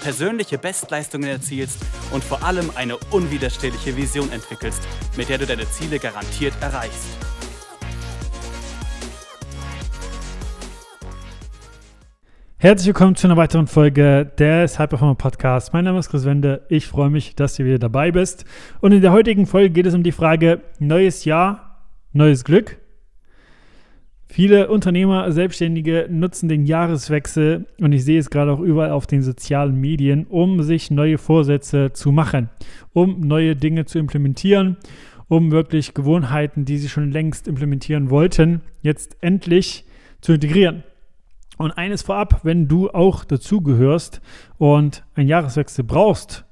persönliche Bestleistungen erzielst und vor allem eine unwiderstehliche Vision entwickelst, mit der du deine Ziele garantiert erreichst. Herzlich willkommen zu einer weiteren Folge des High Performer Podcasts. Mein Name ist Chris Wende. Ich freue mich, dass du wieder dabei bist. Und in der heutigen Folge geht es um die Frage: Neues Jahr, neues Glück. Viele Unternehmer, Selbstständige nutzen den Jahreswechsel und ich sehe es gerade auch überall auf den sozialen Medien, um sich neue Vorsätze zu machen, um neue Dinge zu implementieren, um wirklich Gewohnheiten, die sie schon längst implementieren wollten, jetzt endlich zu integrieren. Und eines vorab, wenn du auch dazugehörst und einen Jahreswechsel brauchst,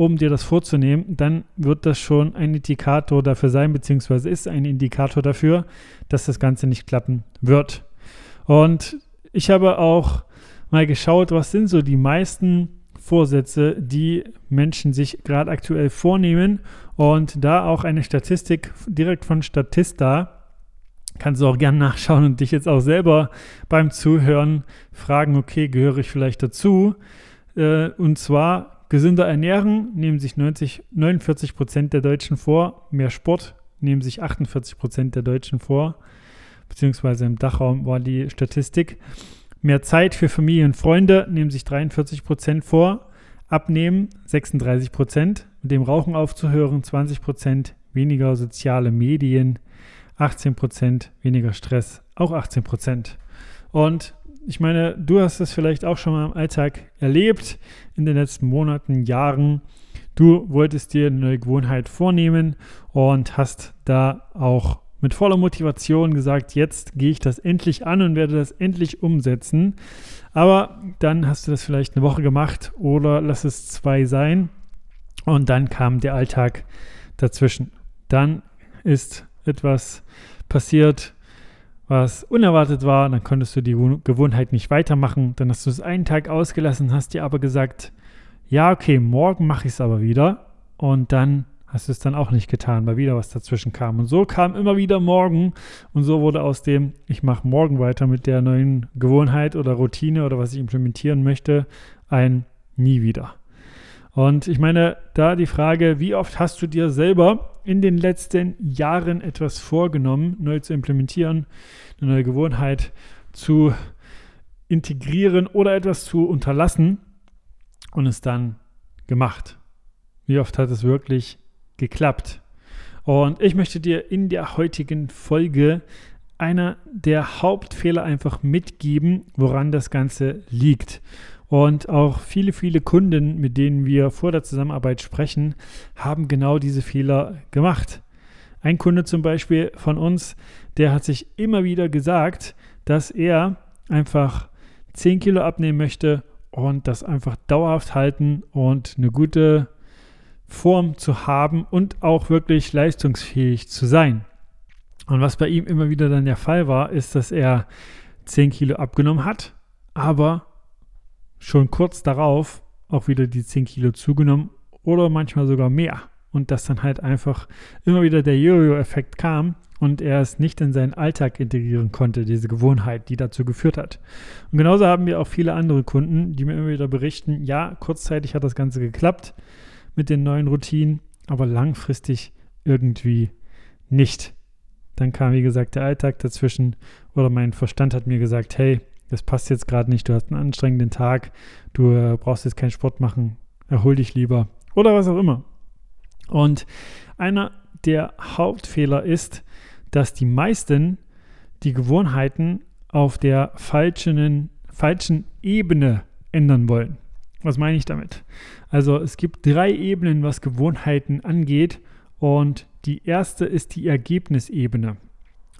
um dir das vorzunehmen, dann wird das schon ein Indikator dafür sein, beziehungsweise ist ein Indikator dafür, dass das Ganze nicht klappen wird. Und ich habe auch mal geschaut, was sind so die meisten Vorsätze, die Menschen sich gerade aktuell vornehmen. Und da auch eine Statistik direkt von Statista. Kannst du auch gerne nachschauen und dich jetzt auch selber beim Zuhören fragen, okay, gehöre ich vielleicht dazu? Äh, und zwar Gesünder ernähren nehmen sich 90, 49 Prozent der Deutschen vor. Mehr Sport nehmen sich 48 Prozent der Deutschen vor. Beziehungsweise im Dachraum war die Statistik. Mehr Zeit für Familie und Freunde nehmen sich 43 Prozent vor. Abnehmen 36 Prozent. Mit dem Rauchen aufzuhören 20 Prozent. Weniger soziale Medien 18 Prozent. Weniger Stress auch 18 Prozent. Und ich meine, du hast es vielleicht auch schon mal im Alltag erlebt in den letzten Monaten, Jahren. Du wolltest dir eine neue Gewohnheit vornehmen und hast da auch mit voller Motivation gesagt, jetzt gehe ich das endlich an und werde das endlich umsetzen. Aber dann hast du das vielleicht eine Woche gemacht oder lass es zwei sein und dann kam der Alltag dazwischen. Dann ist etwas passiert, was unerwartet war, dann konntest du die Gewohnheit nicht weitermachen. Dann hast du es einen Tag ausgelassen, hast dir aber gesagt, ja, okay, morgen mache ich es aber wieder. Und dann hast du es dann auch nicht getan, weil wieder was dazwischen kam. Und so kam immer wieder morgen. Und so wurde aus dem, ich mache morgen weiter mit der neuen Gewohnheit oder Routine oder was ich implementieren möchte, ein nie wieder. Und ich meine, da die Frage, wie oft hast du dir selber in den letzten Jahren etwas vorgenommen, neu zu implementieren, eine neue Gewohnheit zu integrieren oder etwas zu unterlassen und es dann gemacht? Wie oft hat es wirklich geklappt? Und ich möchte dir in der heutigen Folge einer der Hauptfehler einfach mitgeben, woran das Ganze liegt. Und auch viele, viele Kunden, mit denen wir vor der Zusammenarbeit sprechen, haben genau diese Fehler gemacht. Ein Kunde zum Beispiel von uns, der hat sich immer wieder gesagt, dass er einfach 10 Kilo abnehmen möchte und das einfach dauerhaft halten und eine gute Form zu haben und auch wirklich leistungsfähig zu sein. Und was bei ihm immer wieder dann der Fall war, ist, dass er 10 Kilo abgenommen hat, aber schon kurz darauf auch wieder die 10 Kilo zugenommen oder manchmal sogar mehr. Und dass dann halt einfach immer wieder der Jojo-Effekt kam und er es nicht in seinen Alltag integrieren konnte, diese Gewohnheit, die dazu geführt hat. Und genauso haben wir auch viele andere Kunden, die mir immer wieder berichten, ja, kurzzeitig hat das Ganze geklappt mit den neuen Routinen, aber langfristig irgendwie nicht. Dann kam, wie gesagt, der Alltag dazwischen oder mein Verstand hat mir gesagt, hey, das passt jetzt gerade nicht, du hast einen anstrengenden Tag, du äh, brauchst jetzt keinen Sport machen, erhol dich lieber oder was auch immer. Und einer der Hauptfehler ist, dass die meisten die Gewohnheiten auf der falschen, falschen Ebene ändern wollen. Was meine ich damit? Also es gibt drei Ebenen, was Gewohnheiten angeht und die erste ist die Ergebnisebene.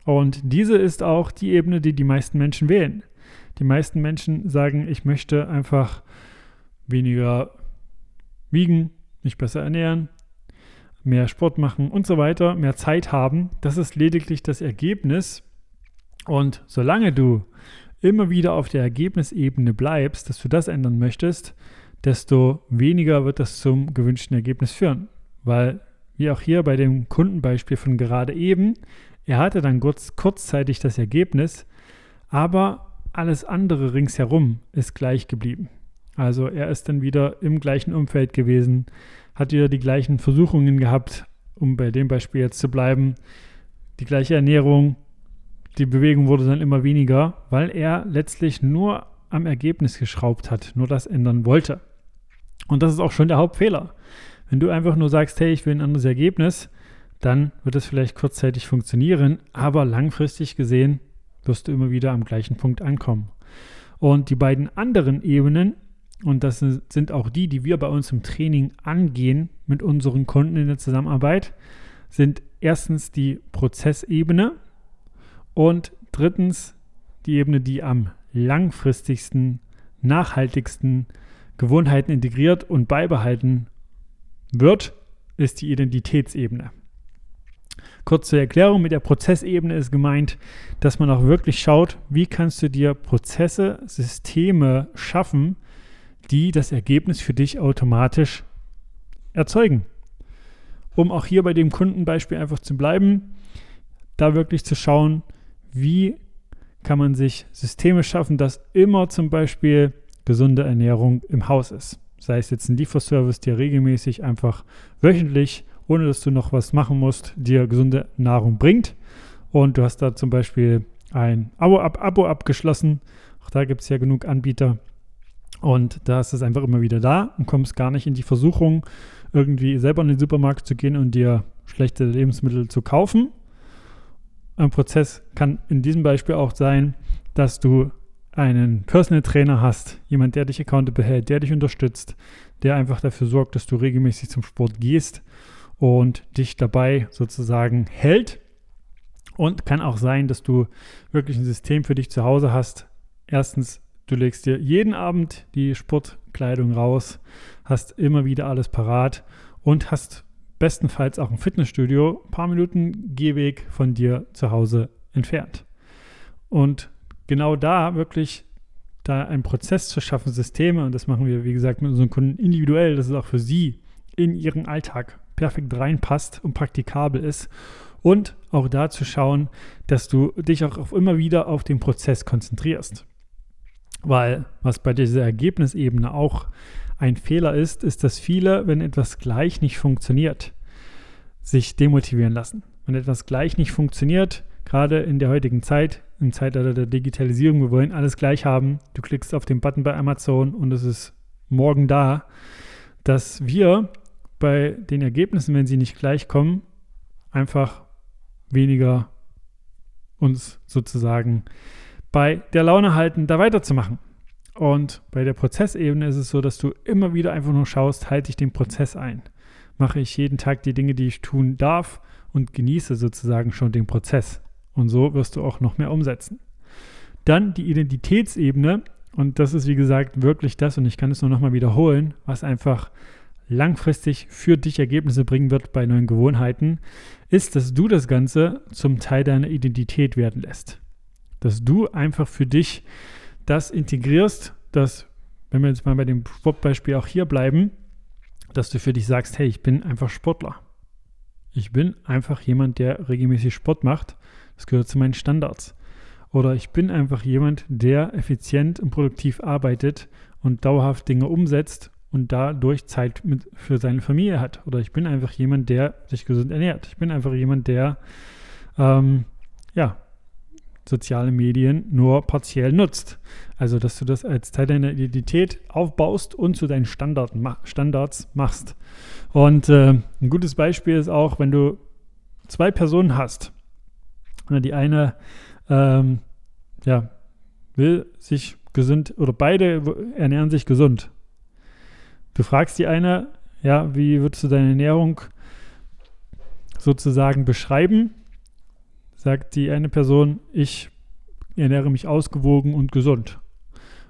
Und diese ist auch die Ebene, die die meisten Menschen wählen. Die meisten Menschen sagen, ich möchte einfach weniger wiegen, mich besser ernähren, mehr Sport machen und so weiter, mehr Zeit haben. Das ist lediglich das Ergebnis. Und solange du immer wieder auf der Ergebnisebene bleibst, dass du das ändern möchtest, desto weniger wird das zum gewünschten Ergebnis führen. Weil, wie auch hier bei dem Kundenbeispiel von gerade eben, er hatte dann kurz, kurzzeitig das Ergebnis, aber alles andere ringsherum ist gleich geblieben. Also er ist dann wieder im gleichen Umfeld gewesen, hat wieder die gleichen Versuchungen gehabt, um bei dem Beispiel jetzt zu bleiben, die gleiche Ernährung, die Bewegung wurde dann immer weniger, weil er letztlich nur am Ergebnis geschraubt hat, nur das ändern wollte. Und das ist auch schon der Hauptfehler. Wenn du einfach nur sagst, hey, ich will ein anderes Ergebnis, dann wird es vielleicht kurzzeitig funktionieren, aber langfristig gesehen wirst du immer wieder am gleichen Punkt ankommen. Und die beiden anderen Ebenen, und das sind auch die, die wir bei uns im Training angehen mit unseren Kunden in der Zusammenarbeit, sind erstens die Prozessebene und drittens die Ebene, die am langfristigsten, nachhaltigsten Gewohnheiten integriert und beibehalten wird, ist die Identitätsebene. Kurz zur Erklärung, mit der Prozessebene ist gemeint, dass man auch wirklich schaut, wie kannst du dir Prozesse, Systeme schaffen, die das Ergebnis für dich automatisch erzeugen. Um auch hier bei dem Kundenbeispiel einfach zu bleiben, da wirklich zu schauen, wie kann man sich Systeme schaffen, dass immer zum Beispiel gesunde Ernährung im Haus ist. Sei es jetzt ein Lieferservice, der regelmäßig einfach wöchentlich ohne dass du noch was machen musst, dir gesunde Nahrung bringt. Und du hast da zum Beispiel ein Abo, ab, Abo abgeschlossen. Auch da gibt es ja genug Anbieter. Und da ist es einfach immer wieder da und kommst gar nicht in die Versuchung, irgendwie selber in den Supermarkt zu gehen und dir schlechte Lebensmittel zu kaufen. Ein Prozess kann in diesem Beispiel auch sein, dass du einen Personal Trainer hast, jemand, der dich accountable hält, der dich unterstützt, der einfach dafür sorgt, dass du regelmäßig zum Sport gehst und dich dabei sozusagen hält. Und kann auch sein, dass du wirklich ein System für dich zu Hause hast. Erstens, du legst dir jeden Abend die Sportkleidung raus, hast immer wieder alles parat und hast bestenfalls auch ein Fitnessstudio ein paar Minuten Gehweg von dir zu Hause entfernt. Und genau da wirklich da einen Prozess zu schaffen, Systeme, und das machen wir, wie gesagt, mit unseren Kunden individuell, das ist auch für sie in ihren Alltag perfekt reinpasst und praktikabel ist. Und auch da zu schauen, dass du dich auch immer wieder auf den Prozess konzentrierst. Weil was bei dieser Ergebnisebene auch ein Fehler ist, ist, dass viele, wenn etwas gleich nicht funktioniert, sich demotivieren lassen. Wenn etwas gleich nicht funktioniert, gerade in der heutigen Zeit, im Zeitalter der Digitalisierung, wir wollen alles gleich haben. Du klickst auf den Button bei Amazon und es ist morgen da, dass wir bei den Ergebnissen, wenn sie nicht gleich kommen, einfach weniger uns sozusagen bei der Laune halten, da weiterzumachen. Und bei der Prozessebene ist es so, dass du immer wieder einfach nur schaust, halte ich den Prozess ein. Mache ich jeden Tag die Dinge, die ich tun darf und genieße sozusagen schon den Prozess. Und so wirst du auch noch mehr umsetzen. Dann die Identitätsebene. Und das ist, wie gesagt, wirklich das, und ich kann es nur nochmal wiederholen, was einfach langfristig für dich Ergebnisse bringen wird bei neuen Gewohnheiten, ist, dass du das Ganze zum Teil deiner Identität werden lässt. Dass du einfach für dich das integrierst, dass, wenn wir jetzt mal bei dem Sportbeispiel auch hier bleiben, dass du für dich sagst, hey, ich bin einfach Sportler. Ich bin einfach jemand, der regelmäßig Sport macht. Das gehört zu meinen Standards. Oder ich bin einfach jemand, der effizient und produktiv arbeitet und dauerhaft Dinge umsetzt und dadurch Zeit mit, für seine Familie hat. Oder ich bin einfach jemand, der sich gesund ernährt. Ich bin einfach jemand, der ähm, ja, soziale Medien nur partiell nutzt. Also, dass du das als Teil deiner Identität aufbaust und zu deinen Standard, Standards machst. Und äh, ein gutes Beispiel ist auch, wenn du zwei Personen hast. Die eine ähm, ja, will sich gesund oder beide ernähren sich gesund Du fragst die eine, ja, wie würdest du deine Ernährung sozusagen beschreiben? Sagt die eine Person, ich ernähre mich ausgewogen und gesund.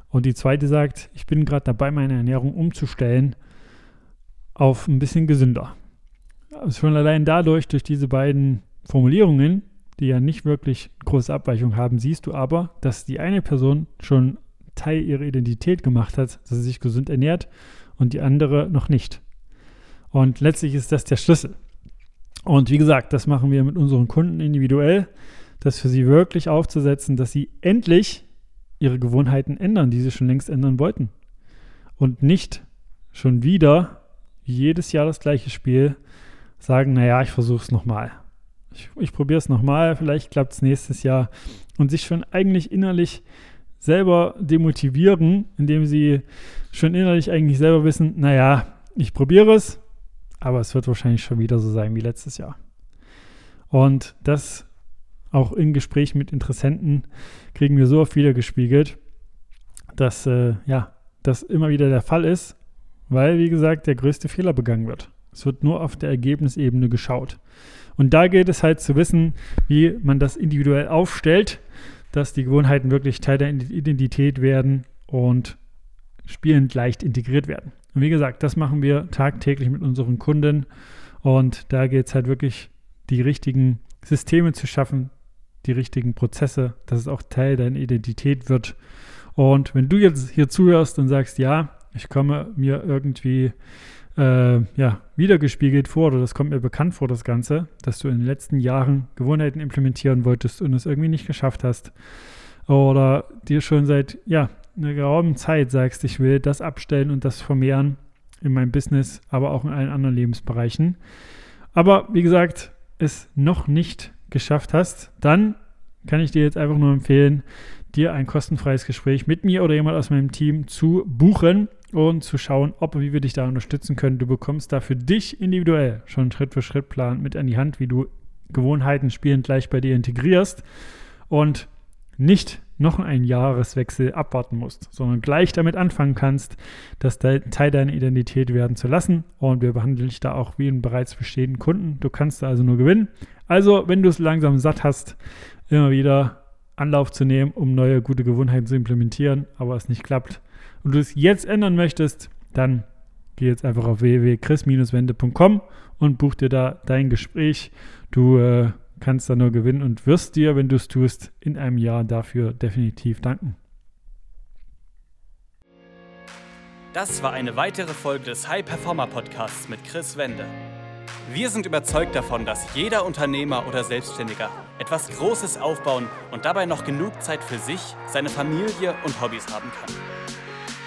Und die zweite sagt, ich bin gerade dabei, meine Ernährung umzustellen auf ein bisschen gesünder. schon allein dadurch, durch diese beiden Formulierungen, die ja nicht wirklich große Abweichung haben, siehst du aber, dass die eine Person schon Teil ihrer Identität gemacht hat, dass sie sich gesund ernährt und die andere noch nicht. Und letztlich ist das der Schlüssel. Und wie gesagt, das machen wir mit unseren Kunden individuell, das für sie wirklich aufzusetzen, dass sie endlich ihre Gewohnheiten ändern, die sie schon längst ändern wollten. Und nicht schon wieder jedes Jahr das gleiche Spiel sagen, naja, ich versuche es nochmal. Ich, ich probiere es nochmal, vielleicht klappt es nächstes Jahr. Und sich schon eigentlich innerlich selber demotivieren, indem sie schon innerlich eigentlich selber wissen, naja, ich probiere es, aber es wird wahrscheinlich schon wieder so sein wie letztes Jahr. Und das auch in Gesprächen mit Interessenten kriegen wir so oft wieder gespiegelt, dass äh, ja, das immer wieder der Fall ist, weil, wie gesagt, der größte Fehler begangen wird. Es wird nur auf der Ergebnisebene geschaut. Und da gilt es halt zu wissen, wie man das individuell aufstellt, dass die Gewohnheiten wirklich Teil der Identität werden und spielend leicht integriert werden. Und wie gesagt, das machen wir tagtäglich mit unseren Kunden. Und da geht es halt wirklich, die richtigen Systeme zu schaffen, die richtigen Prozesse, dass es auch Teil deiner Identität wird. Und wenn du jetzt hier zuhörst und sagst, ja, ich komme mir irgendwie äh, ja, wiedergespiegelt vor oder das kommt mir bekannt vor, das Ganze, dass du in den letzten Jahren Gewohnheiten implementieren wolltest und es irgendwie nicht geschafft hast oder dir schon seit ja, einer geraumen Zeit sagst, ich will das abstellen und das vermehren in meinem Business, aber auch in allen anderen Lebensbereichen. Aber wie gesagt, es noch nicht geschafft hast, dann kann ich dir jetzt einfach nur empfehlen, dir ein kostenfreies Gespräch mit mir oder jemand aus meinem Team zu buchen und zu schauen, ob und wie wir dich da unterstützen können. Du bekommst da für dich individuell schon Schritt für Schritt Plan mit an die Hand, wie du Gewohnheiten spielend gleich bei dir integrierst und nicht noch einen Jahreswechsel abwarten musst, sondern gleich damit anfangen kannst, das Teil deiner Identität werden zu lassen. Und wir behandeln dich da auch wie einen bereits bestehenden Kunden. Du kannst da also nur gewinnen. Also, wenn du es langsam satt hast, immer wieder Anlauf zu nehmen, um neue gute Gewohnheiten zu implementieren, aber es nicht klappt und du es jetzt ändern möchtest, dann geh jetzt einfach auf www.chris-wende.com und buch dir da dein Gespräch. Du äh, kannst da nur gewinnen und wirst dir, wenn du es tust, in einem Jahr dafür definitiv danken. Das war eine weitere Folge des High Performer Podcasts mit Chris Wende. Wir sind überzeugt davon, dass jeder Unternehmer oder Selbstständiger etwas Großes aufbauen und dabei noch genug Zeit für sich, seine Familie und Hobbys haben kann.